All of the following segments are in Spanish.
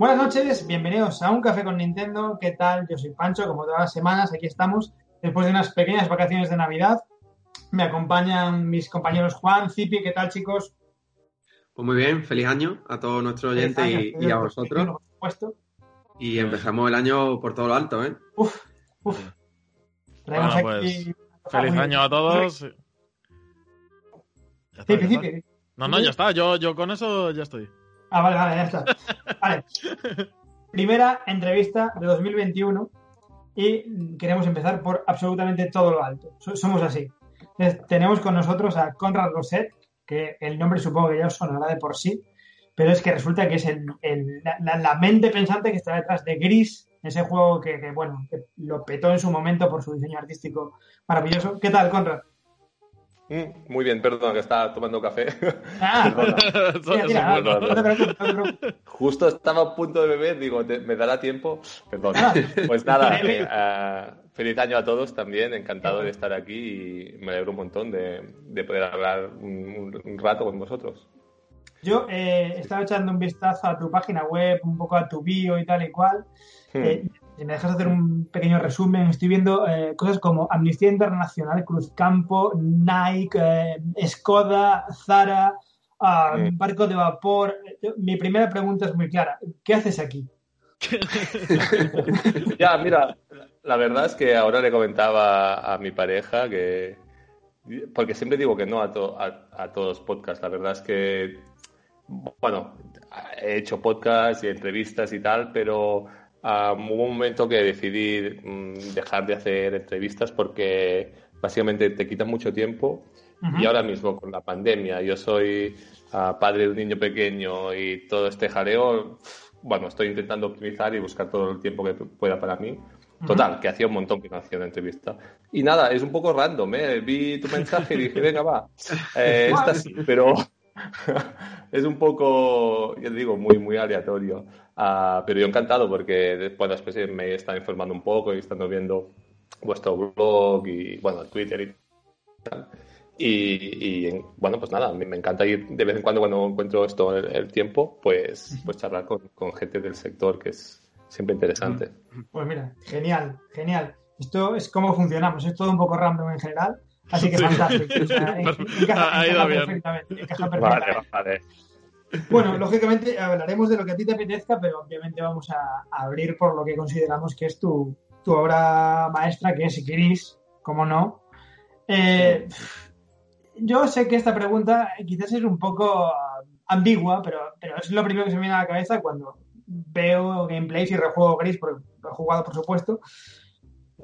Buenas noches, bienvenidos a Un Café con Nintendo. ¿Qué tal? Yo soy Pancho, como todas las semanas, aquí estamos después de unas pequeñas vacaciones de Navidad. Me acompañan mis compañeros Juan, Zipi, ¿qué tal chicos? Pues muy bien, feliz año a todos nuestros oyentes y, a vosotros. Por supuesto. Y empezamos el año por todo lo alto, ¿eh? Uf, uf. Bueno, pues, feliz año a todos. No, no, ya está. Yo, yo con eso ya estoy. Ah, vale, vale, ya está. Vale. Primera entrevista de 2021 y queremos empezar por absolutamente todo lo alto. Somos así. tenemos con nosotros a Conrad Roset, que el nombre supongo que ya os sonará de por sí, pero es que resulta que es el, la, mente pensante que está detrás de Gris, ese juego que, que, bueno, que lo petó en su momento por su diseño artístico maravilloso. ¿Qué tal, Conrad? Mm, muy bien, perdón, que estaba tomando café. Ah, Justo estaba a punto de beber, digo, ¿me dará tiempo? Perdón. Ah. Pues nada, eh, ah, feliz año a todos también, encantado de estar aquí y me alegro un montón de, poder hablar un, rato con vosotros. Yo eh, estaba echando un vistazo a tu página web, un poco a tu bio y tal y cual. Hmm. Eh, si me dejas hacer un pequeño resumen, estoy viendo eh, cosas como Amnistía Internacional, Cruzcampo, Nike, eh, Skoda, Zara, ah, Barco de Vapor. Mi primera pregunta es muy clara. ¿Qué haces aquí? ya, mira, la verdad es que ahora le comentaba a mi pareja que... Porque siempre digo que no a, a todos los podcasts. La verdad es que, bueno, he hecho podcasts y entrevistas y tal, pero hubo un momento que decidí mm, dejar de hacer entrevistas porque básicamente te quitan mucho tiempo y ahora mismo con la pandemia, yo soy ah, padre de un niño pequeño y todo este jaleo, bueno, estoy intentando optimizar y buscar todo el tiempo que pueda para mí. Total, que hacía un montón que no hacía una entrevista. Y nada, es un poco random, ¿eh? Vi tu mensaje y dije, venga, va. Eh, esta sí, pero es un poco, yo digo, muy, muy aleatorio. Ah, pero yo encantado porque después, después me he estado informando un poco y estando viendo vuestro blog y, bueno, Twitter y tal. Y, bueno, pues nada, me, me, encanta ir de vez en cuando cuando encuentro esto el, tiempo, pues, pues charlar con, con, gente del sector, que es siempre interesante. Pues mira, genial, genial. Esto es cómo funcionamos, es todo un poco random en general, así que fantástico. encaja, perfectamente, encaja perfectamente. Vale, vale. Bueno, lógicamente hablaremos de lo que a ti te apetezca, pero obviamente vamos a, abrir por lo que consideramos que es tu, obra maestra, que es Gris, como no. Eh, yo sé que esta pregunta quizás es un poco ambigua, pero, pero es lo primero que se me viene a la cabeza cuando veo gameplays y rejuego Gris, porque lo he jugado por supuesto.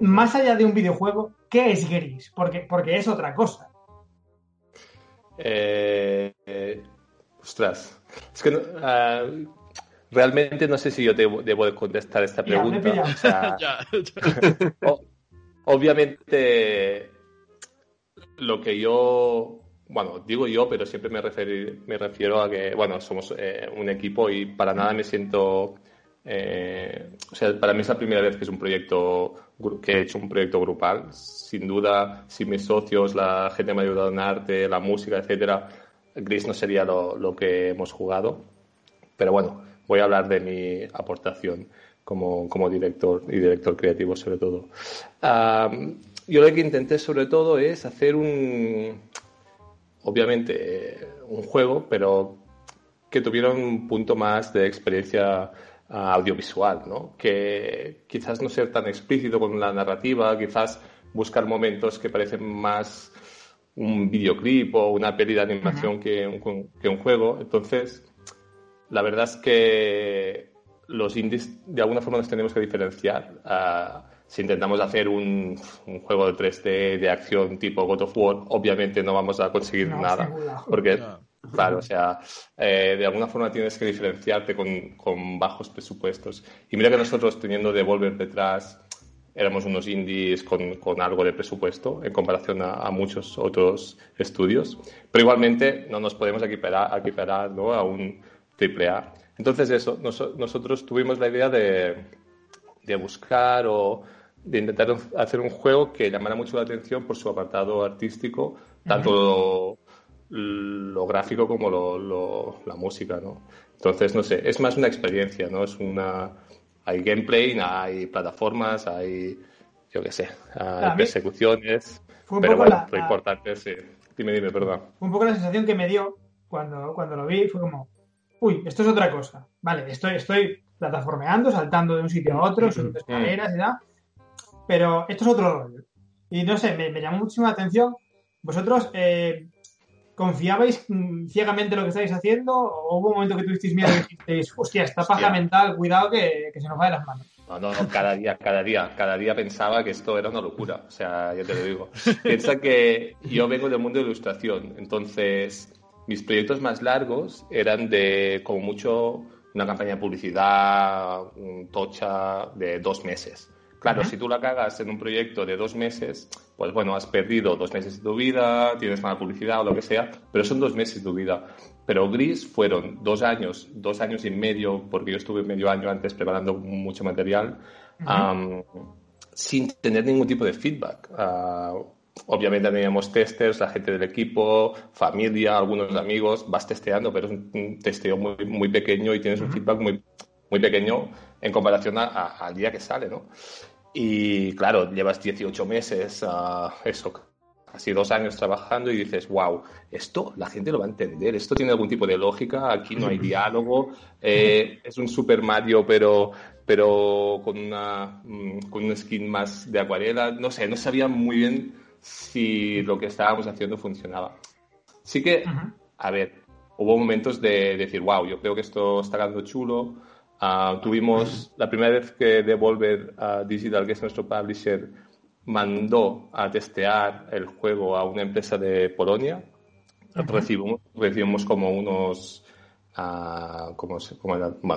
Más allá de un videojuego, ¿qué es Gris? Porque, porque es otra cosa. Eh, eh Ostras, es que ah, realmente no sé si yo debo, debo contestar esta pregunta. obviamente, lo que yo, bueno, digo yo, pero siempre me, me refiero a que, bueno, somos eh, un equipo y para nada me siento, eh, o sea, para mí es la primera vez que es un proyecto, que he hecho un proyecto grupal. Sin duda, si mis socios, la gente me ha ayudado en arte, la música, etcétera, Gris no sería lo, que hemos jugado, pero bueno, voy a hablar de mi aportación como, director y director creativo sobre todo. yo lo que intenté sobre todo es hacer un, obviamente, un juego, pero que tuviera un punto más de experiencia audiovisual, ¿no? Que quizás no ser tan explícito con la narrativa, quizás buscar momentos que parecen más un videoclip o una peli de animación que, un, que un juego. Entonces, la verdad es que los indies de alguna forma nos tenemos que diferenciar. Ah, si intentamos hacer un, un, juego de 3D de acción tipo God of War, obviamente no vamos a conseguir nada. Porque, claro, o sea, eh, de alguna forma tienes que diferenciarte con, con, bajos presupuestos. Y mira que nosotros teniendo Devolver detrás, éramos unos indies con, con algo de presupuesto en comparación a, muchos otros estudios, pero igualmente no nos podemos equiparar, equiparar ¿no? a un AAA. Entonces eso, nosotros tuvimos la idea de, de buscar o de intentar hacer un juego que llamara mucho la atención por su apartado artístico, tanto lo, gráfico como lo, la música, ¿no? Entonces, no sé, es más una experiencia, ¿no? Es una... Hay gameplay, hay plataformas, hay, yo qué sé, hay persecuciones, pero bueno, lo importante sí. Dime, dime, perdón. un poco la sensación que me dio cuando, cuando lo vi, fue como, uy, esto es otra cosa. Vale, estoy, estoy plataformeando, saltando de un sitio a otro, subiendo escaleras y tal, pero esto es otro rollo. Y no sé, me, llamó muchísimo la atención. ¿Vosotros eh, confiabais mm, ciegamente lo que estáis haciendo? ¿O hubo un momento que tuvisteis miedo y dijisteis, hostia, esta paja mental, cuidado que, se nos va de las manos? No, no, no, cada día, cada día, cada día pensaba que esto era una locura. O sea, ya te lo digo. Piensa que yo vengo del mundo de ilustración, entonces mis proyectos más largos eran de, como mucho, una campaña de publicidad, un tocha de dos meses. Claro, si tú la cagas en un proyecto de dos meses, pues bueno, has perdido dos meses de tu vida, tienes mala publicidad o lo que sea, pero son dos meses de tu vida. Pero Gris fueron dos años, dos años y medio, porque yo estuve medio año antes preparando mucho material, sin tener ningún tipo de feedback. Ah, obviamente teníamos testers, la gente del equipo, familia, algunos amigos, vas testeando, pero es un testeo muy, muy pequeño y tienes un feedback muy, muy pequeño en comparación al día que sale, ¿no? Y claro, llevas 18 meses, uh, eso, casi dos años trabajando y dices, wow, esto la gente lo va a entender, esto tiene algún tipo de lógica, aquí no hay diálogo, eh, es un Super Mario pero, pero con, una, mm, con un skin más de acuarela, no sé, no sabía muy bien si lo que estábamos haciendo funcionaba. Sí que, a ver, hubo momentos de decir, wow, yo creo que esto está quedando chulo, Ah, tuvimos la primera vez que Devolver Digital, que es nuestro publisher, mandó a testear el juego a una empresa de Polonia. recibimos, recibimos, como unos uh, como,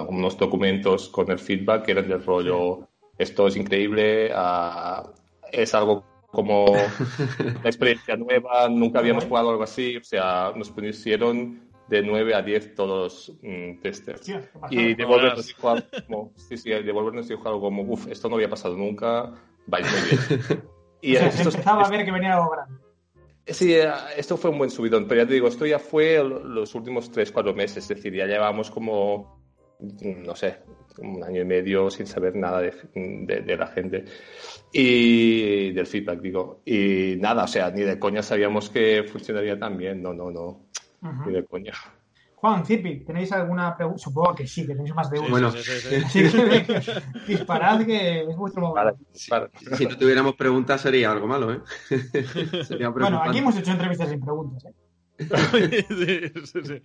unos documentos con el feedback que eran del rollo esto es increíble, uh, es algo como una experiencia nueva, nunca habíamos jugado algo así, o sea, nos pusieron de 9 a 10 todos mm, testers. y Devolver nos dijo algo como, sí, sí, Devolver nos dijo algo como, uff, esto no había pasado nunca, vais muy bien. y o sea, se empezaba a ver que venía algo grande. Sí, eh, esto fue un buen subidón, pero ya te digo, esto ya fue los últimos 3-4 meses, es decir, ya llevamos como, no sé, un año y medio sin saber nada de, de, la gente y del feedback, digo. Y nada, o sea, ni de coña sabíamos que funcionaría tan bien, no, no, no. Ni de coña. Juan, Zipi, ¿tenéis alguna pregunta? Supongo que sí, que tenéis más de uno. Bueno, disparad que es vuestro momento. Si no tuviéramos preguntas sería algo malo, ¿eh? bueno, aquí hemos hecho entrevistas sin preguntas, ¿eh? sí, sí,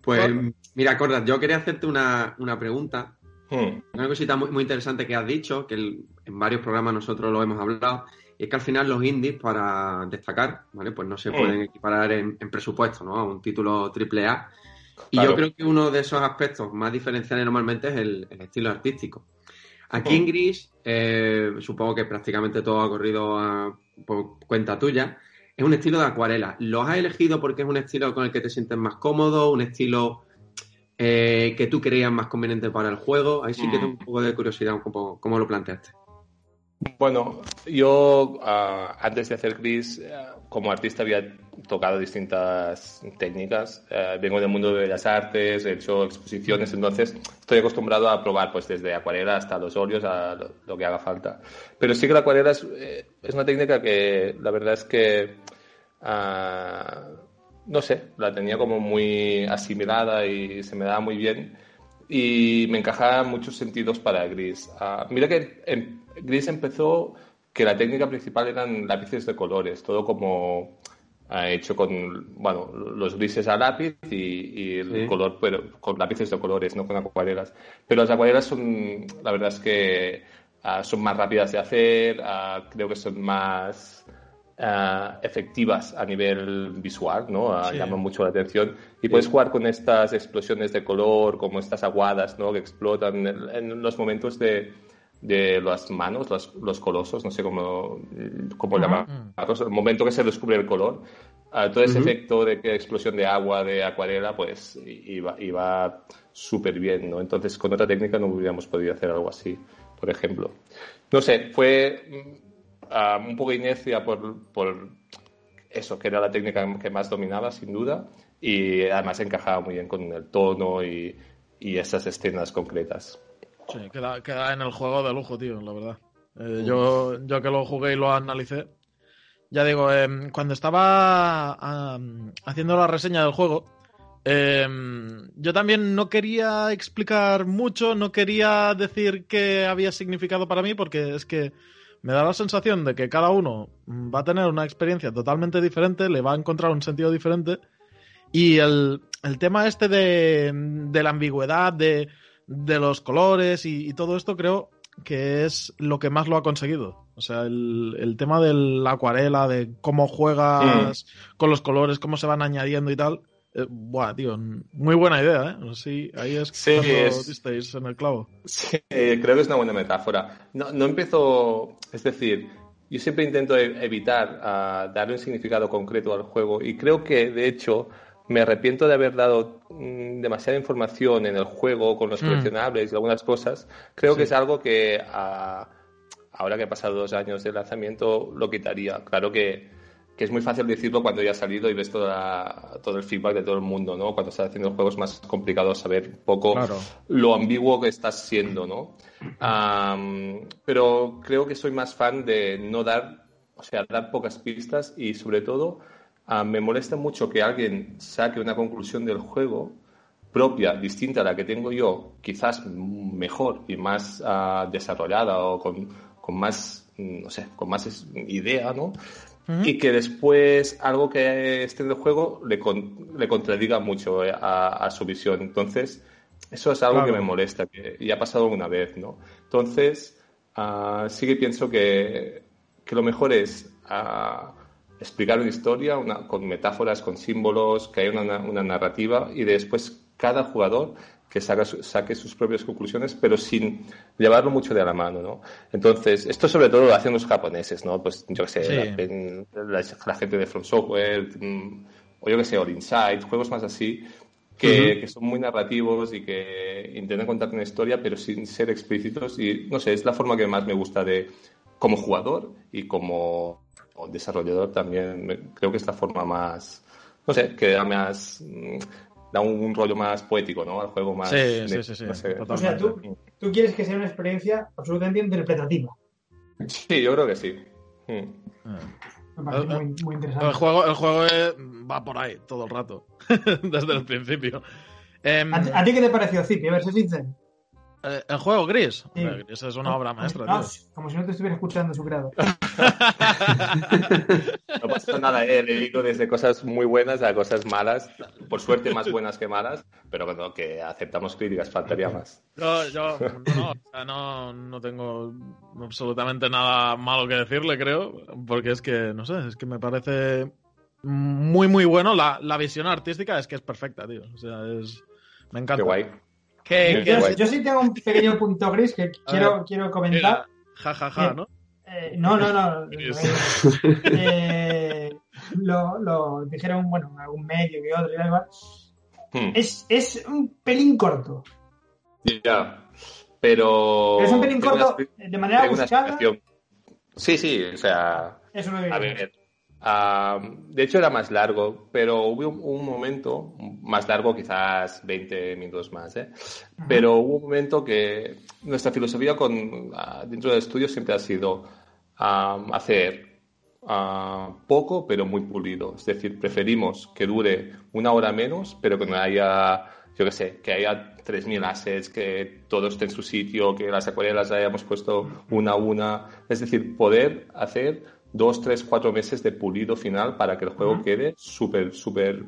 Pues mira, Cordat, yo quería hacerte una, una pregunta. Hmm. Una cosita muy, muy, interesante que has dicho, que en varios programas nosotros lo hemos hablado, y es que al final los indies, para destacar, ¿vale? Pues no se pueden equiparar en, presupuesto, ¿no? A un título triple A. Y yo creo que uno de esos aspectos más diferenciales normalmente es el, estilo artístico. Aquí en. Gris, eh, supongo que prácticamente todo ha corrido por cuenta tuya. Es un estilo de acuarela. ¿Lo has elegido porque es un estilo con el que te sientes más cómodo? ¿Un estilo eh, que tú creías más conveniente para el juego? Ahí sí que mm. tengo un poco de curiosidad, ¿cómo lo planteaste? Bueno, yo ah, antes de hacer Gris, eh, como artista había tocado distintas técnicas. Eh, vengo del mundo de las artes, he hecho exposiciones, entonces estoy acostumbrado a probar pues desde acuarela hasta los óleos, a lo, que haga falta. Pero sí que la acuarela es, eh, una técnica que la verdad es que, ah, no sé, la tenía como muy asimilada y se me daba muy bien y me encajaba en muchos sentidos para Gris. Ah, mira que en, Gris empezó que la técnica principal eran lápices de colores, todo como ha hecho con, bueno, los grises a lápiz y, el color, pero con lápices de colores, no con acuarelas. Pero las acuarelas son, la verdad es que ah, son más rápidas de hacer, ah, creo que son más ah, efectivas a nivel visual, ¿no? Llaman mucho la atención. Y puedes jugar con estas explosiones de color, como estas aguadas, ¿no? Que explotan en los momentos de de las manos, los, colosos, no sé cómo, cómo llamarlos, el momento que se descubre el color, todo ese efecto de que explosión de agua, de acuarela, pues iba, iba súper bien, ¿no? Entonces, con otra técnica no hubiéramos podido hacer algo así, por ejemplo. No sé, fue mm, un poco inercia por, por eso, que era la técnica que más dominaba, sin duda, y además encajaba muy bien con el tono y, y esas escenas concretas. Sí, queda, queda en el juego de lujo, tío, la verdad. Eh, yo, yo que lo jugué y lo analicé, ya digo, em, cuando estaba haciendo la reseña del juego, em, yo también no quería explicar mucho, no quería decir qué había significado para mí, porque es que me da la sensación de que cada uno va a tener una experiencia totalmente diferente, le va a encontrar un sentido diferente. Y el, tema este de, la ambigüedad, de, los colores y, todo esto, creo que es lo que más lo ha conseguido. O sea, el, tema de la acuarela, de cómo juegas mm. con los colores, cómo se van añadiendo y tal. Eh, buah, tío, muy buena idea, ¿eh? Sí, ahí es sí, es... en el clavo. Sí, creo que es una buena metáfora. No, no empiezo, es decir, yo siempre intento e-, evitar uh, darle un significado concreto al juego y creo que, de hecho, me arrepiento de haber dado mm, demasiada información en el juego con los mm. coleccionables y algunas cosas. Creo que es algo que ahora que ha pasado dos años de lanzamiento lo quitaría. Claro que, que es muy fácil decirlo cuando ya ha salido y ves toda, todo el feedback de todo el mundo, ¿no? Cuando estás haciendo juegos más complicados saber un poco lo ambiguo que estás siendo, ¿no? pero creo que soy más fan de no dar, o sea, dar pocas pistas y sobre todo Ah, me molesta mucho que alguien saque una conclusión del juego propia, distinta a la que tengo yo, quizás mejor y más ah, desarrollada o con, más, mm, no sé, con más idea, ¿no? Y que después algo que esté en el juego le, le contradiga mucho eh, a, su visión. Entonces, eso es algo que me molesta, que ya ha pasado una vez, ¿no? Entonces, uh, sí que pienso que, que lo mejor es explicar una historia con metáforas, con símbolos, que haya una, narrativa y después cada jugador que saque sus propias conclusiones, pero sin llevarlo mucho de la mano, ¿no? Entonces, esto sobre todo lo hacen los japoneses, ¿no? Pues yo qué sé, la, gente de From Software, mm, o yo qué sé, All Inside, juegos más así, que, que, son muy narrativos y que intentan contar una historia, pero sin ser explícitos. Y no sé, es la forma que más me gusta de como jugador y como desarrollador también creo que es la forma más, no sé, que da más, mm, da un, rollo más poético, ¿no? Al juego más... Sí, sí, sí, o sea, ¿tú, tú, quieres que sea una experiencia absolutamente interpretativa. Sí, yo creo que sí. Mm. Me parece muy, muy, interesante. El juego, el juego va por ahí todo el rato, desde el principio. Em, ¿A, ti qué te pareció, Zipi? A ver, sé sincero. Eh, ¿El juego Gris? Gris es una obra maestra. como si no te estuviera escuchando su grado. no pasa nada, eh, le digo desde cosas muy buenas a cosas malas, por suerte más buenas que malas, pero bueno, que aceptamos críticas, faltaría más. Yo, yo no, no, tengo absolutamente nada malo que decirle, creo, porque es que, no sé, es que me parece muy, muy bueno. La, la visión artística es que es perfecta, tío. O sea, es... Me encanta. Qué guay yo, sí tengo un pequeño punto gris que quiero, quiero comentar. Ja, ja, ja, ¿no? Eh, no, no, no. eh, lo, lo, dijeron, bueno, algún medio que otro, y igual. Hmm. Es, es un pelín corto. Ya, pero... es un pelín corto de manera buscada. Sí, sí, o sea... Eso no a ver, de hecho era más largo, pero hubo un, momento, más largo quizás 20 minutos más, ¿eh? pero hubo un momento que nuestra filosofía con, ah, dentro del estudio siempre ha sido hacer ah, poco pero muy pulido. Es decir, preferimos que dure una hora menos, pero que no haya, yo qué sé, que haya 3.000 assets, que todo esté en su sitio, que las acuarelas hayamos puesto una a una. Es decir, poder hacer dos, tres, cuatro meses de pulido final para que el juego quede súper, súper,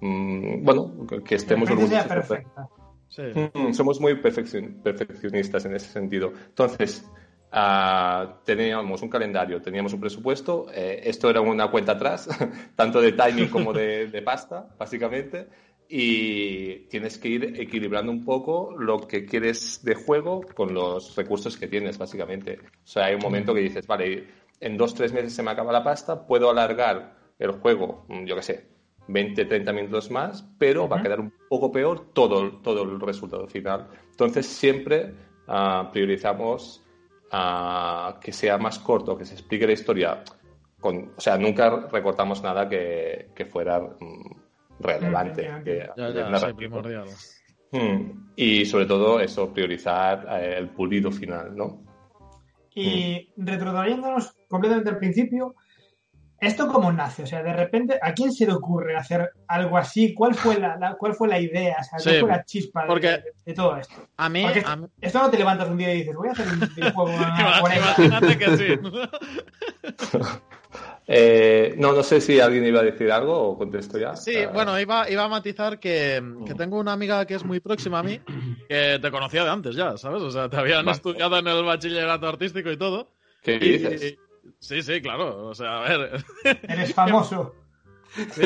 mm, bueno, que estemos orgullosos. Mm, somos muy perfeccionistas en ese sentido. Entonces, ah, teníamos un calendario, teníamos un presupuesto, eh, esto era una cuenta atrás, tanto de timing como de, pasta, básicamente, y tienes que ir equilibrando un poco lo que quieres de juego con los recursos que tienes, básicamente. O sea, hay un momento que dices, vale, en dos, tres meses se me acaba la pasta, puedo alargar el juego, mm, yo qué sé, 20, 30 minutos más, pero va a quedar un poco peor todo, todo el resultado final. Entonces, siempre uh, priorizamos uh, que sea más corto, que se explique la historia. Con, o sea, nunca recortamos nada que, que fuera... Mm, relevante. Que, primordial. Hmm. Y sobre todo eso, priorizar eh, el pulido final, ¿no? Y retrotrayéndonos completamente al principio, ¿esto cómo nace? O sea, de repente, ¿a quién se le ocurre hacer algo así? ¿Cuál fue la, cuál fue la idea? O sea, ¿Cuál fue la chispa de, todo esto? A mí, Esto no te levantas un día y dices, voy a hacer un videojuego. Imagínate que sí. Eh, no, no sé si alguien iba a decir algo o contesto ya. Sí, bueno, iba, iba a matizar que, tengo una amiga que es muy próxima a mí, que te conocía de antes ya, ¿sabes? O sea, te habían estudiado en el bachillerato artístico y todo. ¿Qué dices? Sí, sí, claro. O sea, a ver. Eres famoso.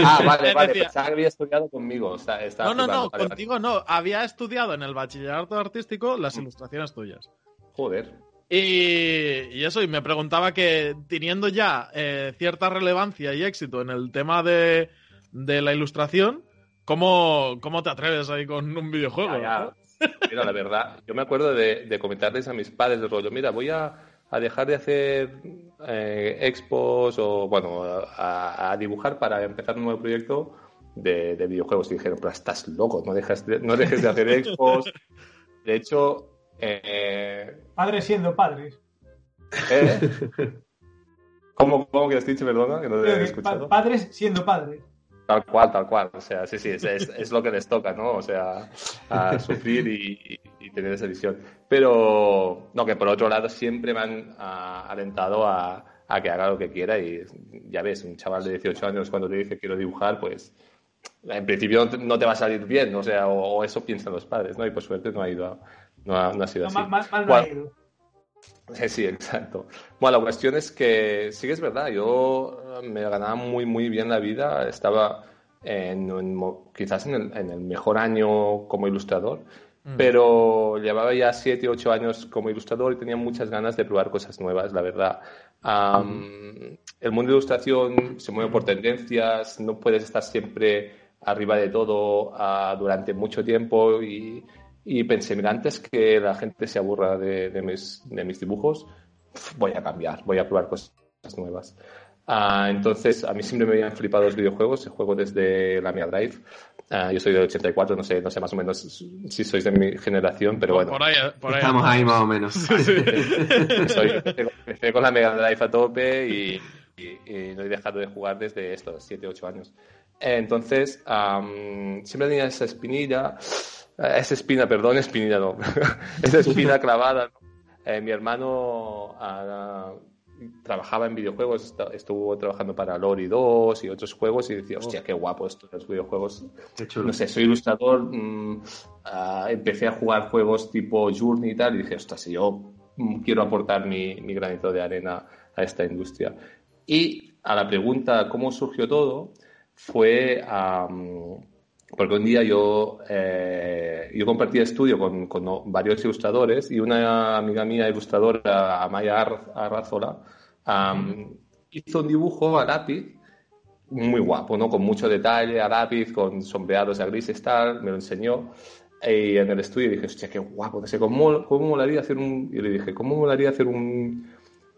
ah, vale, vale. Pensaba que había estudiado conmigo. no, no, no, contigo no. Había estudiado en el bachillerato artístico las ilustraciones tuyas. Joder. Y, eso, y me preguntaba que teniendo ya eh, cierta relevancia y éxito en el tema de, la ilustración, ¿cómo, ¿cómo, te atreves ahí con un videojuego? Mira, la verdad, yo me acuerdo de, comentarles a mis padres de rollo, mira, voy a, dejar de hacer eh, expos o, bueno, a, dibujar para empezar un nuevo proyecto de, videojuegos. Y dijeron, pero estás loco, no, dejes no dejes de hacer expos. De hecho, eh... Padres siendo padres. ¿Eh? ¿Cómo, ¿Cómo, que has dicho, perdona? Que no te he escuchado. padres siendo padres. Tal cual, tal cual. O sea, sí, sí, es, es, lo que les toca, ¿no? O sea, a sufrir y, y, tener esa visión. Pero, no, que por otro lado siempre me han alentado a, a, que haga lo que quiera y ya ves, un chaval de 18 años cuando te dice quiero dibujar, pues en principio no te va a salir bien, o sea, o, o eso piensan los padres, ¿no? Y por suerte no ha ido a, no ha, sido así. Más, mal Sí, exacto. Bueno, la cuestión es que sí que es verdad, yo eh, me ganaba muy, muy bien la vida, estaba en, quizás en el, mejor año como ilustrador, mm. pero llevaba ya 7, 8 años como ilustrador y tenía muchas ganas de probar cosas nuevas, la verdad. Mm. El mundo de ilustración se mueve por tendencias, no puedes estar siempre arriba de todo uh, durante mucho tiempo y y pensé, mira, antes que la gente se aburra de, de, mis, de mis, dibujos, voy a cambiar, voy a probar cosas nuevas. Ah, entonces, a mí siempre me habían flipado los videojuegos, juego desde la Mega Drive. Ah, yo soy del 84, no sé, no sé más o menos si sois de mi generación, pero bueno. Por ahí, Estamos ahí más o menos. soy, empecé con la Mega Drive a tope y, no he dejado de jugar desde estos 7, 8 años. Entonces, siempre tenía esa espinilla eh, esa espina, perdón, espinilla no, esa espina clavada. Eh, mi hermano ah, trabajaba en videojuegos, estuvo trabajando para Lori 2 y otros juegos y decía, hostia, qué guapo esto los videojuegos. No sé, soy ilustrador, mm, ah, empecé a jugar juegos tipo Journey y tal y dije, ostras, si yo mm, quiero aportar mi, mi, granito de arena a esta industria. Y a la pregunta, ¿cómo surgió todo? Fue... Porque un día yo, eh, yo compartí estudio con, con, varios ilustradores y una amiga mía ilustradora, Amaya Arrazola, hizo un dibujo a lápiz muy guapo, ¿no? Con mucho detalle, a lápiz, con sombreados a grises, tal, me lo enseñó. Y en el estudio dije, hostia, qué guapo, no sé, ¿cómo, cómo molaría hacer un... Y le dije, ¿cómo molaría hacer un,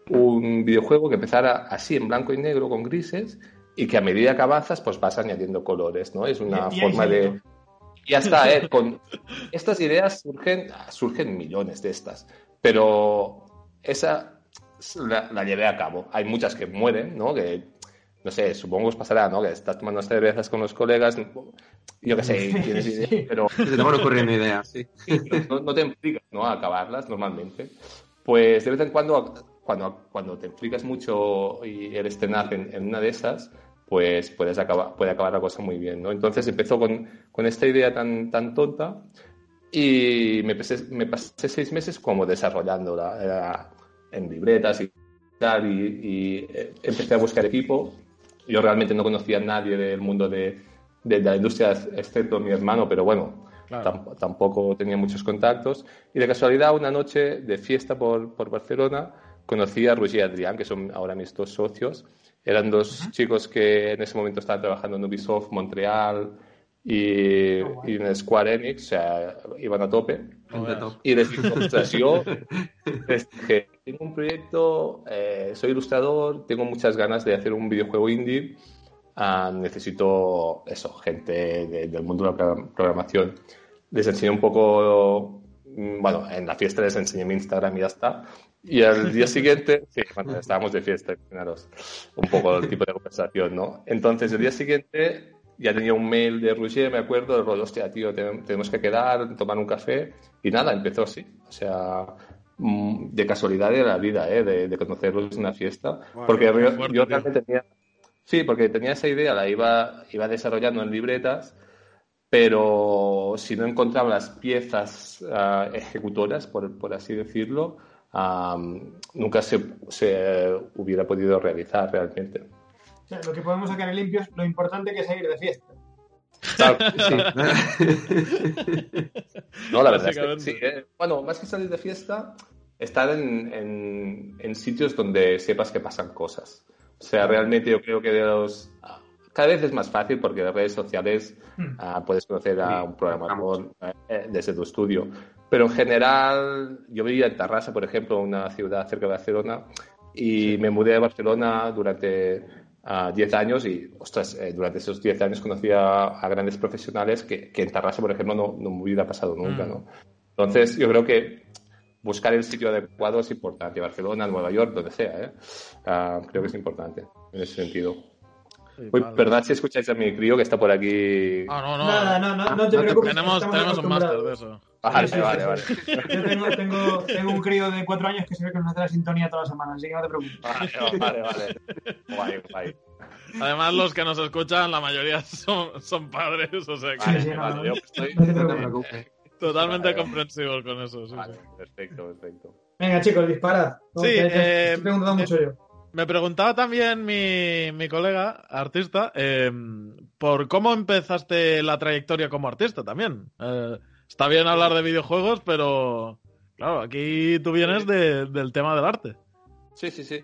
un videojuego que empezara así, en blanco y negro, con grises, y que a medida que avanzas, pues vas añadiendo colores, ¿no? Es una forma de... Ya está, ¿eh? Con estas ideas surgen, surgen millones de estas, pero esa la, llevé a cabo. Hay muchas que mueren, ¿no? Que, no sé, supongo os pasará, ¿no? Que estás tomando cervezas con los colegas, yo qué sé, tienes ideas, pero... Se te van ocurriendo ideas, sí. No, no, te implicas, ¿no? A acabarlas normalmente. Pues de vez en cuando, cuando, cuando te implicas mucho y eres tenaz en, en una de esas, pues puedes acabar, puede acabar la cosa muy bien, ¿no? Entonces empezó con, con esta idea tan, tan tonta y me, me pasé seis meses como desarrollándola en libretas y tal, y, y, eh, empecé a buscar equipo. Yo realmente no conocía a nadie del mundo de, de, la industria, excepto mi hermano, pero bueno, tampoco tenía muchos contactos. Y de casualidad, una noche de fiesta por, por Barcelona, conocí a Roger y Adrián, que son ahora mis dos socios. Eran dos chicos que en ese momento estaban trabajando en Ubisoft Montreal y, oh, y, en Square Enix, o sea, iban a tope. y les dije, yo tengo un proyecto, eh, soy ilustrador, tengo muchas ganas de hacer un videojuego indie, ah, necesito eso, gente del mundo de la programación. Les enseñé un poco, bueno, en la fiesta les enseñé mi Instagram y ya está. Y al día siguiente, sí, bueno, estábamos de fiesta, imaginaros un poco el tipo de conversación, ¿no? Entonces, el día siguiente ya tenía un mail de Roger, me acuerdo, de hostia, tío, tenemos que quedar, tomar un café. Y nada, empezó así. O sea, mm, de casualidad de la vida, ¿eh? de, conocerlos en una fiesta. porque yo, realmente tenía. Sí, porque tenía esa idea, la iba, iba desarrollando en libretas, pero si no encontraba las piezas ah, ejecutoras, por, por, así decirlo, nunca se, se hubiera podido realizar realmente lo que podemos sacar en limpio es lo importante que es salir de fiesta. no, la verdad es que sí. ¿eh? Bueno, más que salir de fiesta, estar en, en, sitios donde sepas que pasan cosas. O sea, realmente yo creo que de los... Cada vez es más fácil porque en redes sociales hmm. ah, puedes conocer a un programador eh, desde tu estudio. Pero en general, yo vivía en Tarrasa, por ejemplo, una ciudad cerca de Barcelona, y me mudé a Barcelona durante a 10 años y, ostras, eh, durante esos 10 años conocí a, grandes profesionales que, que, en Tarrasa, por ejemplo, no, no me hubiera pasado nunca, mm. ¿no? Entonces, yo creo que buscar el sitio adecuado es importante. Barcelona, Nueva York, donde sea, ¿eh? Ah, creo que es importante en ese sentido. Uy, perdón si escucháis a mi crío que está por aquí. Ah, no, no. Nada, no, no, no te preocupes. Tenemos, tenemos un máster de eso. Vale, vale, vale. Yo tengo, tengo, tengo, un crío de cuatro años que se ve que nos hace la sintonía todas las semanas, así que no te preocupes. Vale, vale, vale. Guay, guay. Además, los que nos escuchan, la mayoría son, son padres, o sea que... Sí, sí, no, yo estoy... no te preocupes. Totalmente comprensible con eso. Sí, vale, perfecto, perfecto. Venga, chicos, disparad. Sí, eh, he preguntado mucho yo. Me preguntaba también mi, mi colega, artista, eh, por cómo empezaste la trayectoria como artista también. Eh, está bien hablar de videojuegos, pero claro, aquí tú vienes de, del tema del arte. Sí, sí, sí.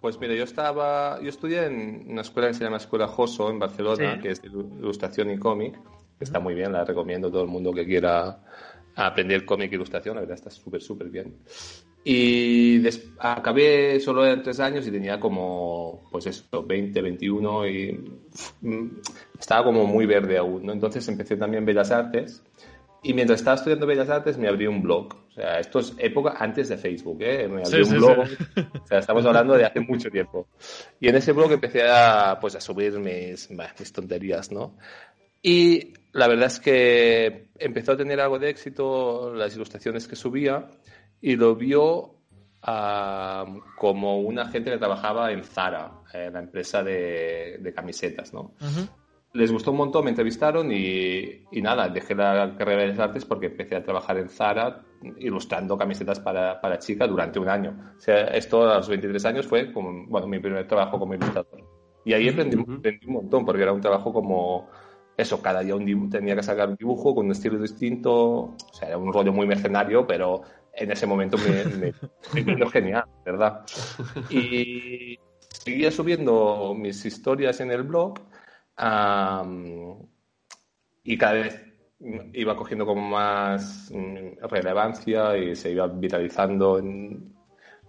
Pues mira, yo estaba, yo estudié en una escuela que se llama Escuela Joso en Barcelona, que es de ilustración y cómic. Está muy bien, la recomiendo a todo el mundo que quiera aprender cómic e ilustración, la verdad está súper, súper bien. Y acabé solo en tres años y tenía como, pues eso, 20, 21 y mm, estaba como muy verde aún, ¿no? Entonces empecé también Bellas Artes y mientras estaba estudiando Bellas Artes me abrí un blog. O sea, esto es época antes de Facebook, ¿eh? Me abrí un blog. O sea, estamos hablando de hace mucho tiempo. Y en ese blog empecé a, pues, a subir mis, mis tonterías, ¿no? Y la verdad es que empezó a tener algo de éxito las ilustraciones que subía y lo vio ah, como una gente que trabajaba en Zara, eh, la empresa de, camisetas, ¿no? Les gustó un montón, me entrevistaron y, y, nada, dejé la carrera de las artes porque empecé a trabajar en Zara ilustrando camisetas para, para chica durante un año. O sea, esto a los 23 años fue como, bueno, mi primer trabajo como ilustrador. Y ahí aprendí, aprendí un montón porque era un trabajo como eso, cada día un tenía que sacar un dibujo con un estilo distinto, o sea, era un rollo muy mercenario, pero en ese momento me, me, genial, ¿verdad? Y seguía subiendo mis historias en el blog y cada vez iba cogiendo como más mm, relevancia y se iba viralizando en,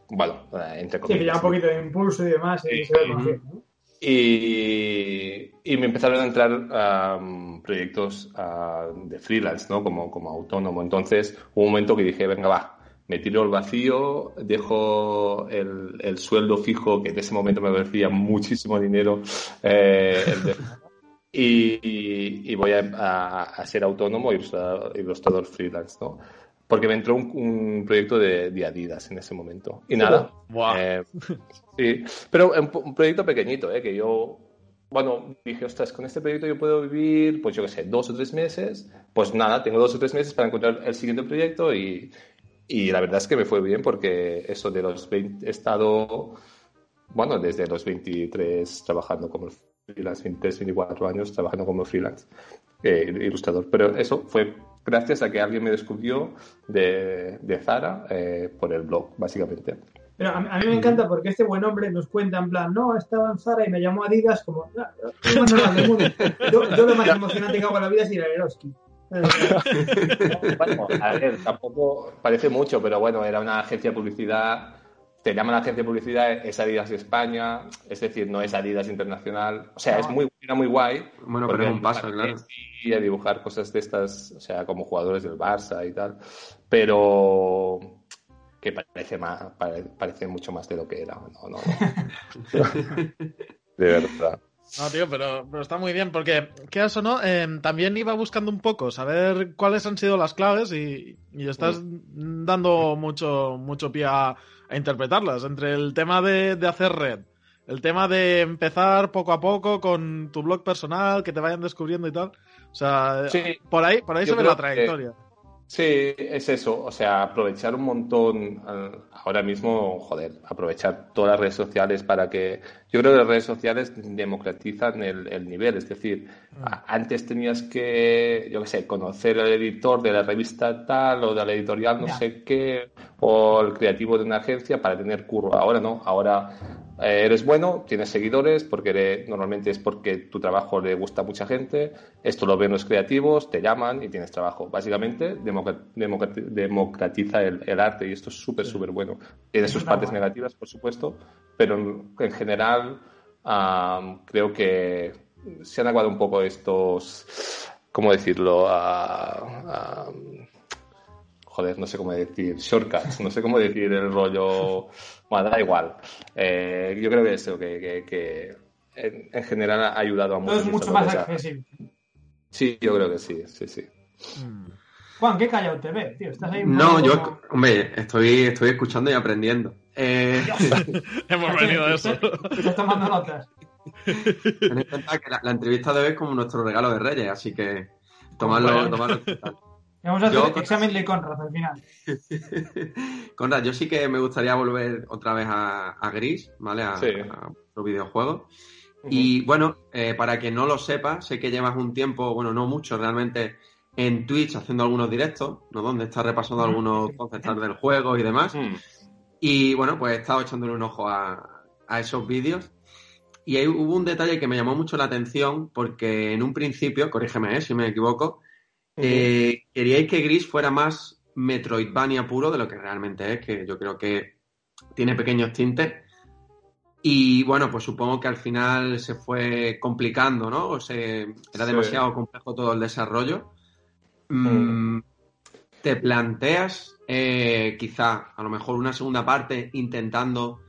bueno, entre comillas. Sí, ya un poquito de impulso y demás. Y, y, me empezaron a entrar proyectos de freelance, ¿no? Como, como autónomo. Entonces hubo un momento que dije, venga, va, me tiro al vacío, dejo el, el, sueldo fijo, que en ese momento me parecía muchísimo dinero, eh, y, y, voy a, a, ser autónomo y ilustrador, freelance, ¿no? Porque me entró un, proyecto de, de, Adidas en ese momento. Y nada. Eh, sí, pero un, un, proyecto pequeñito, ¿eh? Que yo, bueno, dije, ostras, con este proyecto yo puedo vivir, pues yo qué sé, dos o tres meses. Pues nada, tengo dos o tres meses para encontrar el siguiente proyecto y, y la verdad es que me fue bien porque eso de los 20, he estado, bueno, desde los 23 trabajando como freelance, 23, 24 años trabajando como freelance eh, ilustrador. Pero eso fue gracias a que alguien me descubrió de, de Zara eh, por el blog, básicamente. Pero a, mí me encanta porque este buen hombre nos cuenta en plan, no, estaba en Zara y me llamó Adidas como, no, yo, yo, lo más emocionante que hago en la vida es ir a Eroski. bueno, a ver, tampoco parece mucho, pero bueno, era una agencia de publicidad te llama la agencia de publicidad, es Adidas España, es decir, no es Adidas Internacional. O sea, es muy, era muy guay. Bueno, pero es un paso, claro. Y a dibujar cosas de estas, o sea, como jugadores del Barça y tal. Pero que parece más, parece mucho más de lo que era. No, no, de verdad. No, tío, pero, pero, está muy bien porque, ¿qué o no? Eh, también iba buscando un poco, saber cuáles han sido las claves y, y estás dando mucho, mucho pie a, a interpretarlas. Entre el tema de, de, hacer red, el tema de empezar poco a poco con tu blog personal, que te vayan descubriendo y tal. O sea, por ahí, por ahí se ve la trayectoria. Sí, es eso. O sea, aprovechar un montón. Ahora mismo, joder, aprovechar todas las redes sociales para que. Yo creo que las redes sociales democratizan el, nivel. Es decir, mm. antes tenías que, yo qué sé, conocer al editor de la revista tal o de la editorial no sé qué, o el creativo de una agencia para tener curro. Ahora no. Ahora eres bueno, tienes seguidores, porque normalmente es porque tu trabajo le gusta a mucha gente, esto lo ven los creativos, te llaman y tienes trabajo. Básicamente democratiza el, arte y esto es súper, súper bueno. Tiene sus partes negativas, por supuesto, pero en, general creo que se han aguado un poco estos, ¿cómo decirlo? Joder, no sé cómo decir, shortcuts, no sé cómo decir el rollo, bueno, da igual. Eh, yo creo que eso, que, que, en, general ha ayudado a muchos. es mucho más accesible. Sí, yo creo que sí, sí, sí. Mm. Juan, qué callado te ves, tío. ¿Estás ahí no, yo, hombre, estoy, estoy escuchando y aprendiendo. Eh... Hemos venido de eso. Estás tomando notas. Ten en cuenta que la, entrevista de hoy es como nuestro regalo de Reyes, así que tomarlo, tomarlo Vamos a hacer yo, examen de Conrad al final. Conrad, yo sí que me gustaría volver otra vez a, Gris, ¿vale? A, sí. a videojuego. Y bueno, eh, para quien no lo sepa, sé que llevas un tiempo, bueno, no mucho realmente, en Twitch haciendo algunos directos, ¿no? Donde estás repasando algunos conceptos del juego y demás. Mm. Y bueno, pues he estado echándole un ojo a, a esos vídeos. Y ahí hubo un detalle que me llamó mucho la atención porque en un principio, corrígeme eh, si me equivoco, eh, queríais que Gris fuera más Metroidvania puro de lo que realmente es, que yo creo que tiene pequeños tintes. Y bueno, pues supongo que al final se fue complicando, ¿no? O sea, era demasiado complejo todo el desarrollo. Mm, ¿Te planteas eh, quizá a lo mejor una segunda parte intentando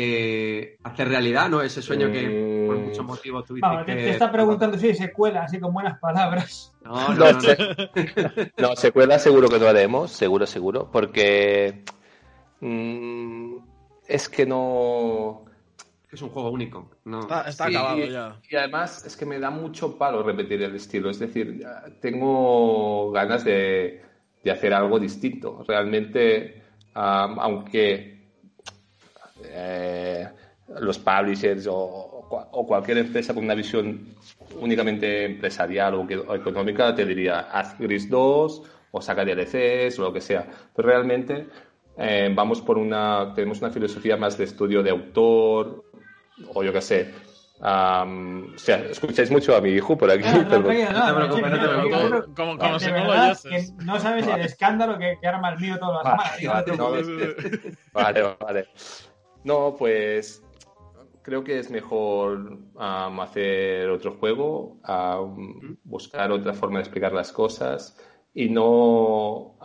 eh, hacer realidad, ¿no? Ese sueño que por muchos motivos tuviste. que... te, está preguntando si hay secuela, así con buenas palabras. No, no, no, no. secuela seguro que no haremos, seguro, seguro, porque mm, es que no. Es un juego único. No. Está, acabado ya. Y además es que me da mucho palo repetir el estilo. Es decir, tengo ganas de, de hacer algo distinto. Realmente, aunque eh, los publishers o, cualquier empresa con una visión únicamente empresarial o, económica te diría haz Gris 2 o saca DLCs o lo que sea. Pero realmente eh, vamos por una, tenemos una filosofía más de estudio de autor o yo qué sé. o sea, escucháis mucho a mi hijo por aquí. no sabes el escándalo que, arma el mío todas las semanas. vale, vale. No, pues creo que es mejor hacer otro juego, buscar otra forma de explicar las cosas y no,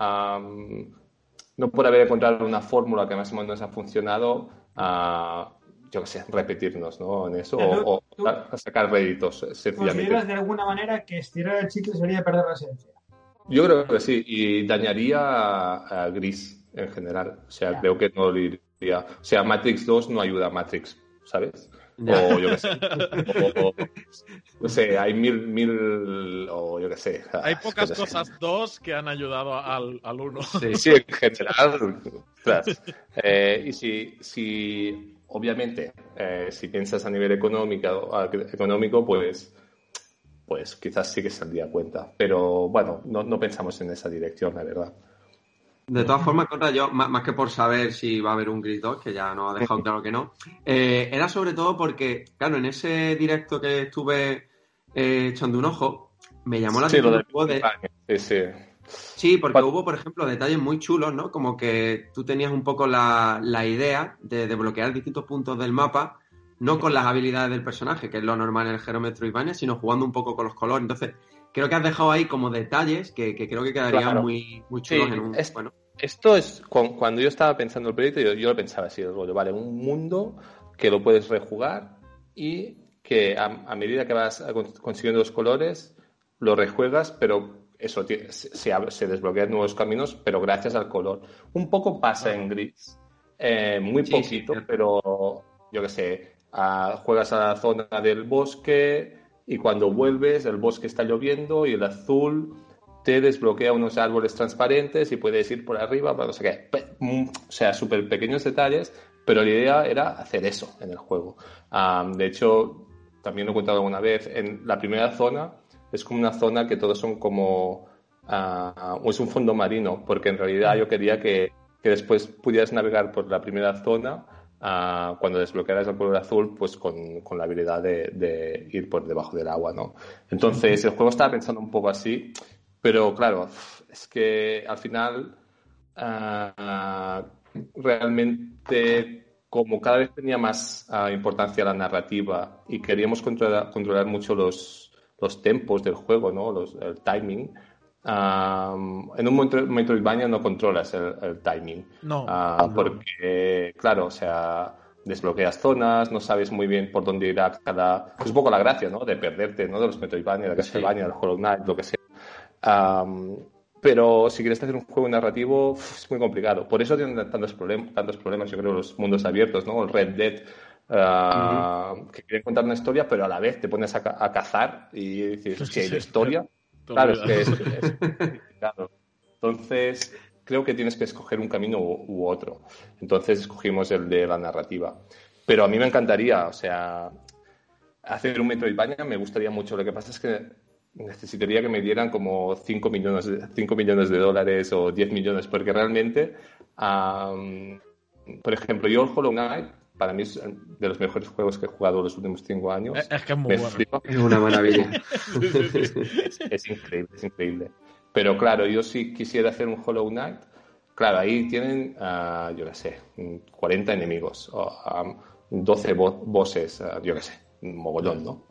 no por haber encontrado una fórmula que más o menos ha funcionado, yo qué sé, repetirnos ¿no? en eso o, sacar réditos sencillamente. ¿Consideras de alguna manera que estirar el chicle sería perder la esencia? Yo creo que sí, y dañaría a, Gris en general. O sea, creo que no le o sea, Matrix 2 no ayuda a Matrix, ¿sabes? O yo qué sé. no sé, hay mil, mil, o yo qué sé. Hay pocas cosas dos que han ayudado al, uno. Sí, sí en general. Eh, y si, si obviamente, eh, si piensas a nivel económico, económico pues, pues quizás sí que saldría cuenta. Pero bueno, no, no pensamos en esa dirección, la verdad. De todas formas, contra yo, más, que por saber si va a haber un Grid 2, que ya nos ha dejado claro que no, eh, era sobre todo porque, claro, en ese directo que estuve eh, echando un ojo, me llamó la atención. Sí, sí. Sí, porque hubo, por ejemplo, detalles muy chulos, ¿no? Como que tú tenías un poco la, idea de desbloquear distintos puntos del mapa, no con las habilidades del personaje, que es lo normal en el Gerómetro Ibanez, sino jugando un poco con los colores. Entonces, creo que has dejado ahí como detalles que, creo que quedarían muy, muy chulos en un. bueno. Esto es cuando yo estaba pensando el proyecto, yo, lo pensaba así, vale, un mundo que lo puedes rejugar y que a medida que vas consiguiendo los colores, lo rejuegas, pero eso se, desbloquean nuevos caminos, pero gracias al color. Un poco pasa en Gris, eh, muy poquito, pero yo qué sé, juegas a la zona del bosque y cuando vuelves el bosque está lloviendo y el azul te desbloquea unos árboles transparentes y puedes ir por arriba, para no sé qué. Mm, o sea, súper pequeños detalles, pero la idea era hacer eso en el juego. de hecho, también lo he contado alguna vez, en la primera zona es como una zona que todos son como... Uh, es un fondo marino, porque en realidad yo quería que, que después pudieras navegar por la primera zona uh, cuando desbloquearas el color azul, pues con, con la habilidad de, de, ir por debajo del agua, ¿no? Entonces, el juego estaba pensando un poco así, pero claro, es que al final uh, realmente como cada vez tenía más importancia la narrativa y queríamos controlar, controlar mucho los, los tempos del juego, ¿no? Los, el timing. En un Metroidvania no controlas el, timing. No. Ah, porque, claro, o sea, desbloqueas zonas, no sabes muy bien por dónde irá cada... Es un poco la gracia, ¿no? De perderte, ¿no? De los Metroidvania, de Castlevania, del Hollow Knight, lo que sea. pero si quieres hacer un juego narrativo es muy complicado. Por eso tienen tantos, problemas tantos problemas, yo creo, los mundos abiertos, ¿no? El Red Dead Ah, que quieren contar una historia, pero a la vez te pones a, cazar y dices, si hay la historia. Claro, es que es, Entonces, creo que tienes que escoger un camino u, otro. Entonces, escogimos el de la narrativa. Pero a mí me encantaría, o sea, hacer un Metroidvania me gustaría mucho. Lo que pasa es que necesitaría que me dieran como 5 millones, 5 millones de dólares o 10 millones, porque realmente, por ejemplo, yo el Hollow Knight para mí es de los mejores juegos que he jugado los últimos cinco años. Es, que es muy bueno. Es una maravilla. es, increíble, es increíble. Pero claro, yo si quisiera hacer un Hollow Knight, claro, ahí tienen, uh, yo qué sé, 40 enemigos, o, 12 bosses, uh, yo qué sé, un mogollón, ¿no?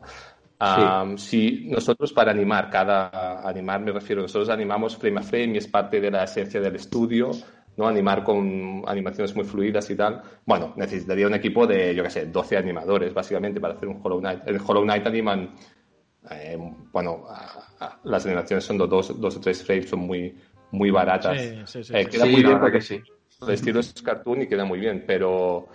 si nosotros para animar cada animar me refiero nosotros animamos frame a frame y es parte de la esencia del estudio ¿no? Animar con animaciones muy fluidas y tal. Bueno, necesitaría un equipo de, yo qué sé, 12 animadores, básicamente, para hacer un Hollow Knight. En Hollow Knight animan, eh, bueno, las animaciones son de dos, dos o tres frames, son muy, muy baratas. Sí, sí, eh, queda muy bien porque sí. el estilo es cartoon y queda muy bien, pero,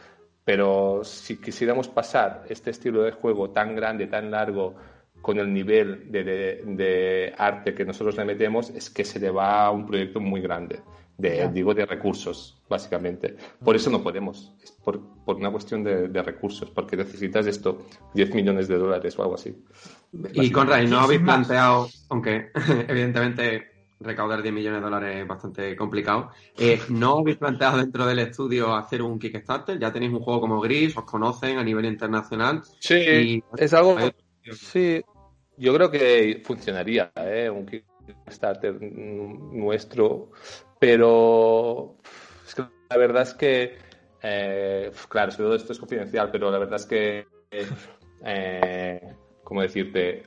pero si quisiéramos pasar este estilo de juego tan grande, tan largo, con el nivel de, de, de, arte que nosotros le metemos, es que se le va a un proyecto muy grande de, digo, de recursos, básicamente. Por eso no podemos, es por, por una cuestión de, de, recursos, porque necesitas esto, 10 millones de dólares o algo así. Y Conrad, ¿no habéis planteado, aunque evidentemente recaudar 10 millones de dólares es bastante complicado, eh, ¿no habéis planteado dentro del estudio hacer un Kickstarter? Ya tenéis un juego como Gris, os conocen a nivel internacional. Sí, es algo... Sí, yo creo que funcionaría, ¿eh? Un Kickstarter nuestro pero la verdad es que, eh, claro, todo esto es confidencial, pero la verdad es que, eh, ¿cómo decirte? Eh,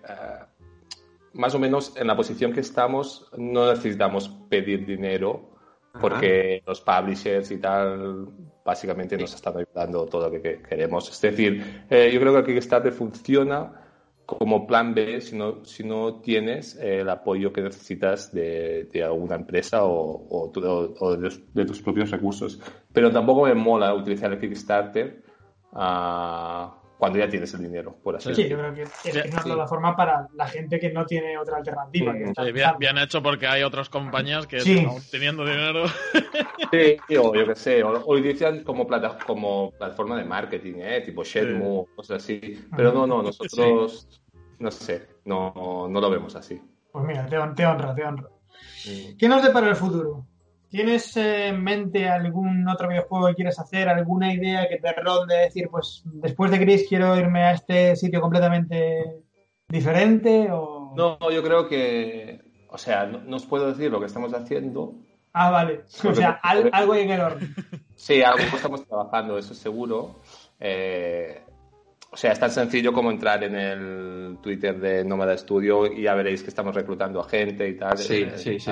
más o menos en la posición que estamos no necesitamos pedir dinero porque los publishers y tal básicamente nos están ayudando todo lo que queremos. Es decir, yo creo que el Kickstarter funciona como plan B si no, si no tienes el apoyo que necesitas de, de alguna empresa o, o, de, tus propios recursos. Pero tampoco me mola utilizar el Kickstarter uh, cuando ya tienes el dinero, por así Sí, yo creo que es, una plataforma para la gente que no tiene otra alternativa. Sí, bien, hecho porque hay otras compañías que están teniendo dinero. Sí, o yo qué sé, hoy dicen como, plata, como plataforma de marketing, ¿eh? tipo Shenmue, cosas así. Pero no, no, nosotros, no sé, no, no lo vemos así. Pues mira, te, te honra, te honra. ¿Qué nos depara el futuro? ¿Tienes en mente algún otro videojuego que quieres hacer? ¿Alguna idea que te ronde decir, pues después de Gris quiero irme a este sitio completamente diferente? O... No, yo creo que, o sea, no, os puedo decir lo que estamos haciendo. Ah, vale. O sea, algo hay en el horno. Sí, algo estamos trabajando, eso seguro. Eh, o sea, es tan sencillo como entrar en el Twitter de Nómada Studio y ya veréis que estamos reclutando a gente y tal. Sí, eh, sí, sí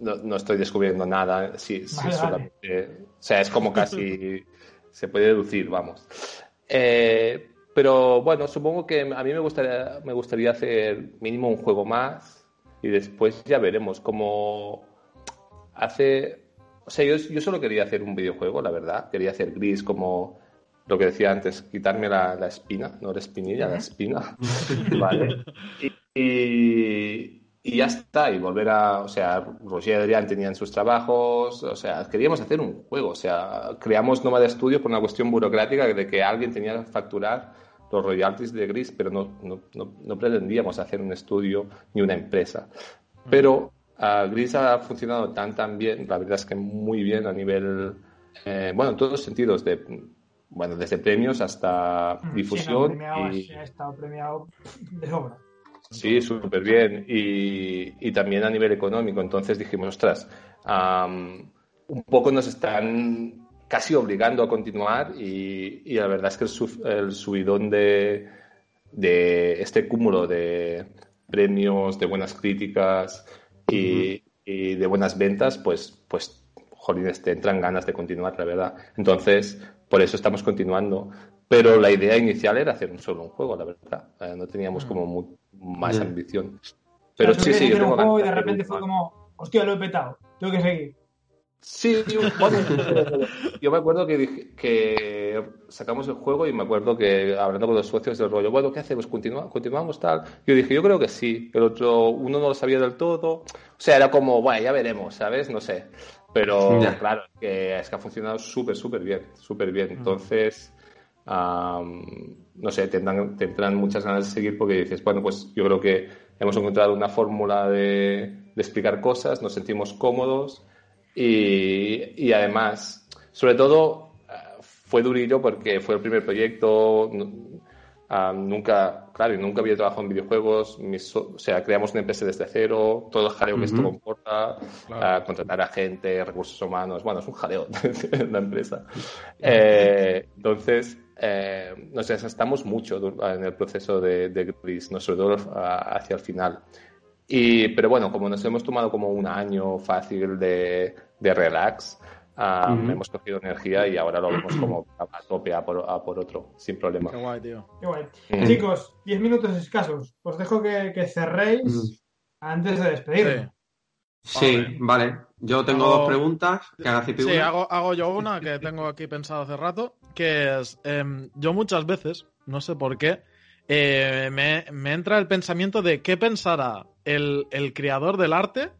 no, estoy descubriendo nada. Sí, solamente, o sea, es como casi se puede deducir, vamos. Eh, pero bueno, supongo que a mí me gustaría, me gustaría hacer mínimo un juego más y después ya veremos cómo hace... O sea, yo, yo solo quería hacer un videojuego, la verdad. Quería hacer gris como lo que decía antes, quitarme la, espina, no la espinilla, la espina. vale. y, y ya está, y volver a, o sea, Roger y Adrián tenían sus trabajos, o sea, queríamos hacer un juego, o sea, creamos de Studio por una cuestión burocrática de que alguien tenía que facturar los royalties de Gris, pero no, no, no, pretendíamos hacer un estudio ni una empresa. Mm. Pero uh, Gris ha funcionado tan, tan bien, la verdad es que muy bien a nivel, eh, bueno, en todos los sentidos, de, bueno, desde premios hasta mm, difusión. y... ha estado premiado de sobra. Sí, súper bien. Y, también a nivel económico. Entonces dijimos, ostras, un poco nos están casi obligando a continuar y, la verdad es que el, subidón de, de, este cúmulo de premios, de buenas críticas y, de buenas ventas, pues, pues jolines, te entran ganas de continuar, la verdad. Entonces, por eso estamos continuando. Pero la idea inicial era hacer un solo un juego, la verdad. Eh, no teníamos mm. como más ambición. Pero sí, sí, yo un juego y de repente fue como, hostia, lo he petado, tengo que seguir. Sí, yo me acuerdo que, que sacamos el juego y me acuerdo que hablando con los socios del rollo, bueno, ¿qué hacemos? ¿Continuamos? ¿Continuamos tal? Yo dije, yo creo que sí. El otro, uno no lo sabía del todo. O sea, era como, bueno, ya veremos, ¿sabes? No sé. Pero claro, que es que ha funcionado súper, súper bien, súper bien. Mm. Entonces, no sé, tendrán, tendrán muchas ganas de seguir porque dices, bueno, pues yo creo que hemos encontrado una fórmula de, explicar cosas, nos sentimos cómodos y, además, sobre todo, fue durillo porque fue el primer proyecto, nunca, claro, nunca había trabajado en videojuegos, o sea, creamos una empresa desde cero, todo el jaleo que esto comporta, contratar a gente, recursos humanos, bueno, es un jaleo la empresa. Eh, entonces, eh, nos desgastamos mucho en el proceso de, de Gris, no sobre todo hacia el final. Y, pero bueno, como nos hemos tomado como un año fácil de, de relax, hemos cogido energía y ahora lo vemos como a tope a por, a por otro, sin problema. Qué guay, tío. Qué guay. Chicos, 10 minutos escasos. Os dejo que, que cerréis antes de despedirnos. Sí, vale. Yo tengo dos preguntas. Que sí, hago, hago, yo una que tengo aquí pensado hace rato, que es, em, yo muchas veces, no sé por qué, eh, me, entra el pensamiento de qué pensará el, el, creador del arte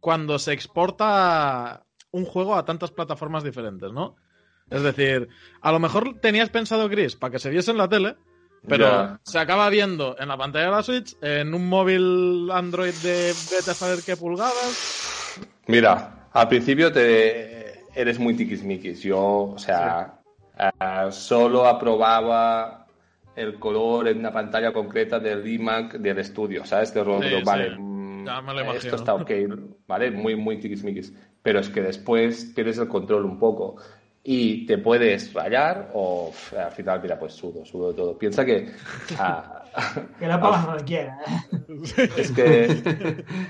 cuando se exporta un juego a tantas plataformas diferentes, ¿no? Es decir, a lo mejor tenías pensado Gris para que se viese en la tele, pero se acaba viendo en la pantalla de la Switch, en un móvil Android de vete a saber qué pulgadas. Mira, al principio te eres muy tiquismiquis. Yo, o sea, eh, solo aprobaba el color en una pantalla concreta del iMac del estudio, ¿sabes? Rollo, vale, mm, esto está ok, ¿vale? Muy, muy tiquismiquis. Pero es que después pierdes el control un poco y te puedes rayar o al final, mira, pues sudo, sudo todo. Piensa que... que la pagas no quiera. ¿eh? Es que,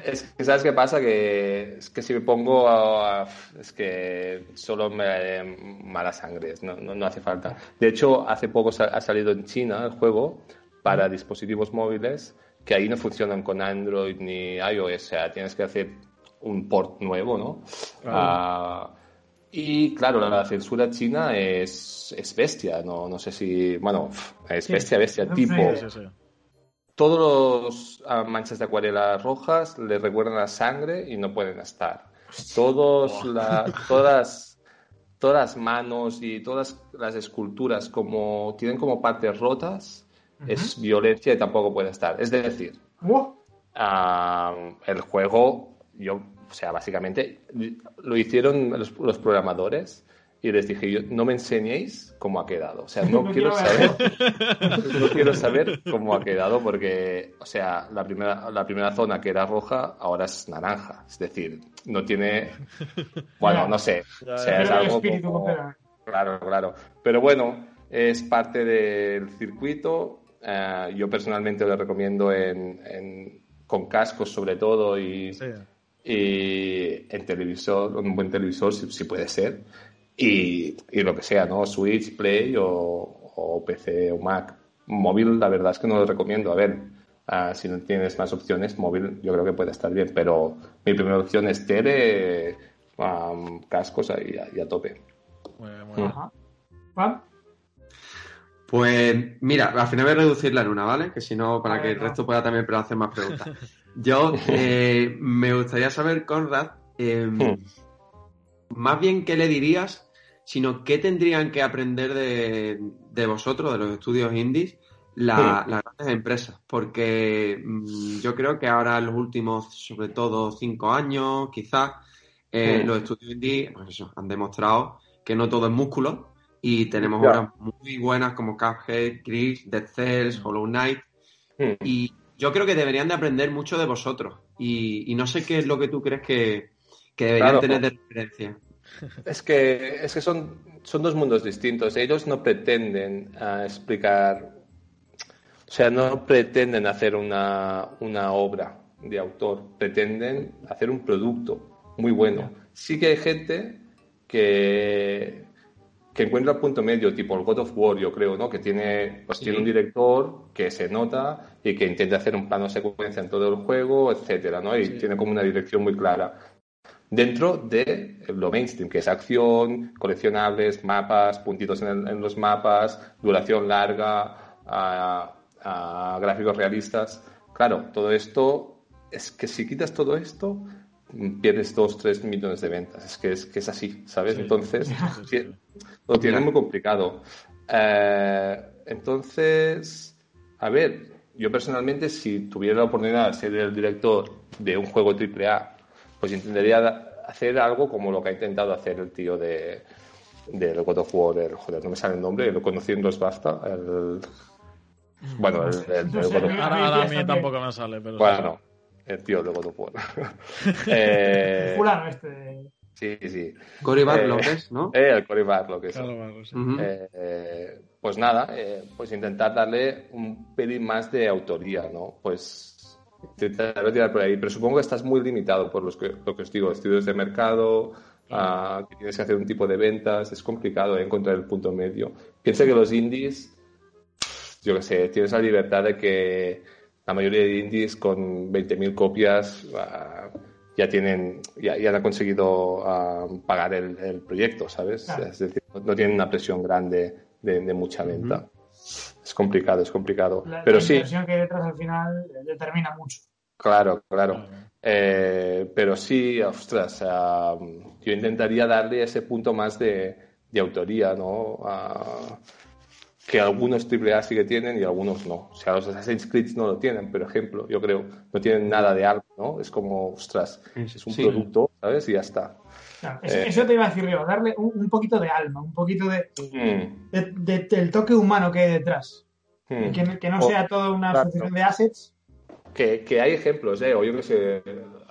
es que, ¿sabes qué pasa? Que es que si me pongo a, es que solo me mala sangre, no, no, hace falta. De hecho, hace poco ha salido en China el juego para dispositivos móviles que ahí no funcionan con Android ni iOS, o sea, tienes que hacer un port nuevo, ¿no? Ah, Y claro, la censura china es, es bestia, no, no sé si, bueno, es bestia, bestia, tipo... Todos los ah, manchas de acuarela rojas le recuerdan a sangre y no pueden estar. Todos todas, todas las manos y todas las esculturas como tienen como partes rotas, es violencia y tampoco puede estar. Es decir, ah, el juego, yo, o sea, básicamente lo hicieron los programadores y les dije yo, no me enseñéis cómo ha quedado. O sea, no, quiero, saber, no quiero saber cómo ha quedado porque, o sea, la primera, la primera zona que era roja ahora es naranja. Es decir, no tiene, bueno, no sé. O sea, es algo Claro, claro. Pero bueno, es parte del circuito. Eh, yo personalmente lo recomiendo en, con cascos sobre todo y, y en televisor, un buen televisor si puede ser y, lo que sea, ¿no? Switch, Play o, PC o Mac. Móvil, la verdad es que no lo recomiendo. A ver, ah, si no tienes más opciones, móvil yo creo que puede estar bien, pero mi primera opción es tele, cascos y, a, tope. Mm. Pues mira, al final voy a reducir la luna, ¿vale? Que si no, para que el resto pueda también hacer más preguntas. Yo eh, me gustaría saber, Conrad, mm. más bien qué le dirías sino qué tendrían que aprender de, vosotros, de los estudios indies, las grandes empresas. Porque mm, yo creo que ahora en los últimos, sobre todo cinco años, quizás, eh, los estudios indies pues han demostrado que no todo es músculo y tenemos obras muy buenas como Cuphead, Gris, Dead Cells, Hollow Knight. Y yo creo que deberían de aprender mucho de vosotros. Y, no sé qué es lo que tú crees que, deberían tener de referencia. Es que, es que son, son dos mundos distintos. Ellos no pretenden ah, explicar, o sea, no pretenden hacer una, una obra de autor, pretenden hacer un producto muy bueno. Sí que hay gente que, que encuentra el punto medio, tipo el God of War, yo creo, ¿no? Que tiene, pues tiene un director que se nota y que intenta hacer un plano secuencia en todo el juego, etcétera, ¿no? Y tiene como una dirección muy clara dentro de lo mainstream, que es acción, coleccionables, mapas, puntitos en, los mapas, duración larga, gráficos realistas. Claro, todo esto es que si quitas todo esto, pierdes 2, 3 millones de ventas. Es que es, que es así, ¿sabes? Entonces, lo tiene muy complicado. Eh, entonces, a ver, yo personalmente, si tuviera la oportunidad de ser el director de un juego AAA pues intentaría hacer algo como lo que ha intentado hacer el tío de del God of War, el, joder, no me sale el nombre, lo conocí en Los Basta, el... Bueno, el, el, Ahora, a mí tampoco me sale, pero... Bueno, el tío de God of War. eh... Fulano este... Sí, sí. Cory Barlow, eh, ¿no? Eh, el Cory Barlow, que es. eh, pues nada, eh, pues intentar darle un pelín más de autoría, ¿no? Pues intentaré tirar por ahí, pero supongo que estás muy limitado por los que, lo que os digo, estudios de mercado, uh, que tienes que hacer un tipo de ventas, es complicado encontrar el punto medio. Piensa que los indies, yo qué sé, tienes la libertad de que la mayoría de indies con 20.000 copias uh, ya tienen, ya, ya, han conseguido uh, pagar el, el, proyecto, ¿sabes? Es decir, no, tienen una presión grande de, de mucha venta es complicado, es complicado. La, pero la sí. que hay detrás al final determina mucho. Claro, claro. Eh, pero sí, ostras, yo intentaría darle ese punto más de, de autoría, ¿no? Que algunos AAA sí que tienen y algunos no. O sea, los Assassin's Creed no lo tienen, por ejemplo, yo creo. No tienen nada de algo, ¿no? Es como, ostras, es un producto, ¿sabes? Y ya está. Eh, eso, te iba a decir yo, darle un, poquito de alma, un poquito de, mm. del toque humano que hay detrás. Mm. Que, no sea toda una función de assets. Que, que, hay ejemplos, ¿eh? O yo que sé,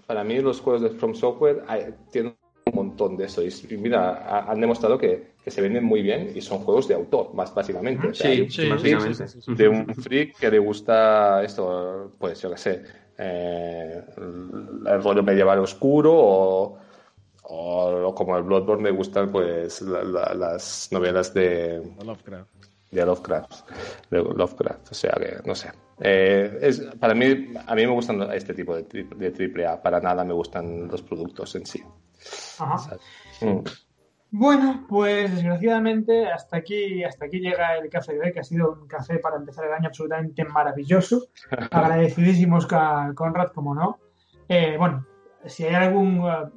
para mí los juegos de From Software tienen montón de eso. Y, mira, han demostrado que, que, se venden muy bien y son juegos de autor, más básicamente. sí, sí, básicamente. De un freak que le gusta esto, pues yo que sé, eh, el rollo medieval oscuro o o, como el Bloodborne me gustan pues las novelas de Lovecraft. De Lovecraft, de Lovecraft, o sea que no sé. Eh, es, para mí, a mí me gustan este tipo de, de triple A, para nada me gustan los productos en sí. Ajá. Mm. Bueno, pues desgraciadamente hasta aquí, hasta aquí llega el café de hoy, que ha sido un café para empezar el año absolutamente maravilloso. Agradecidísimos con Conrad, como no. Eh, bueno, si hay algún, uh,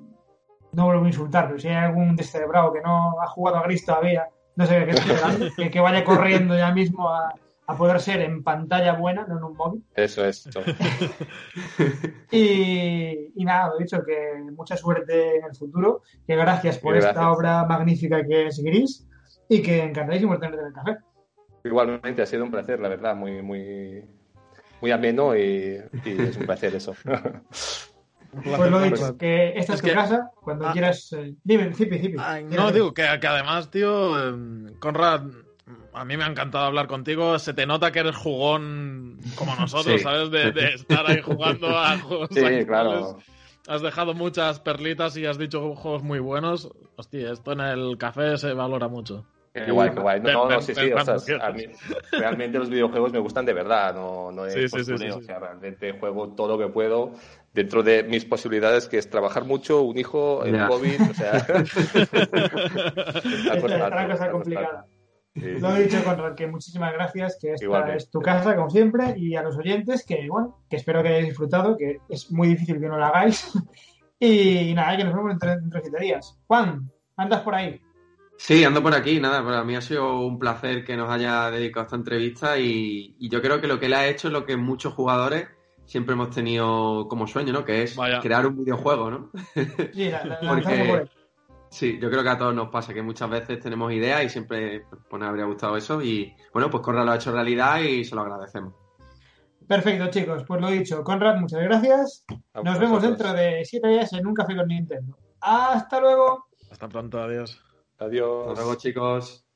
no vuelvo a insultar, pero si hay algún descerebrado que no ha jugado a Gris todavía, no sé qué que, que vaya corriendo ya mismo a, a poder ser en pantalla buena, no en un móvil. Eso es. y, y, nada, he dicho que mucha suerte en el futuro, que gracias por esta obra magnífica que es Gris y que encantadísimo de tenerte en el café. Igualmente, ha sido un placer, la verdad, muy, muy, muy ameno y, es un placer eso. Pues lo dicho, que esta es, tu casa, cuando ah. quieras. Eh, dime, Zipi, Zipi. no, digo que, que, además, tío, eh, Conrad a mí me ha encantado hablar contigo. Se te nota que eres jugón como nosotros, ¿sabes? De, estar ahí jugando a juegos. Sí, claro. Has dejado muchas perlitas y has dicho juegos muy buenos. Hostia, esto en el café se valora mucho. Qué guay, qué guay. No, no, sí, sí. O sea, a mí, realmente los videojuegos me gustan de verdad, no, no es sí, postureo. o sea, realmente juego todo lo que puedo dentro de mis posibilidades, que es trabajar mucho, un hijo, el COVID, o sea... es una cosa complicada. Lo he dicho, Conrad, que muchísimas gracias, que esta es tu casa, como siempre, y a los oyentes, que bueno, que espero que hayáis disfrutado, que es muy difícil que no lo hagáis. y nada, que nos vemos dentro de siete días. Juan, ¿andas por ahí? Sí, ando por aquí, nada, para mí ha sido un placer que nos haya dedicado a esta entrevista y, yo creo que lo que él ha hecho es lo que muchos jugadores siempre hemos tenido como sueño, ¿no? Que es crear un videojuego, ¿no? Sí, la, la, Sí, yo creo que a todos nos pasa que muchas veces tenemos ideas y siempre pues, nos habría gustado eso y bueno, pues Conrad lo ha hecho realidad y se lo agradecemos. Perfecto, chicos. Pues lo dicho, Conrad, muchas gracias. Nos vemos dentro de siete días en un café con Nintendo. Hasta luego. Hasta pronto, adiós. Adiós. Hasta luego, chicos.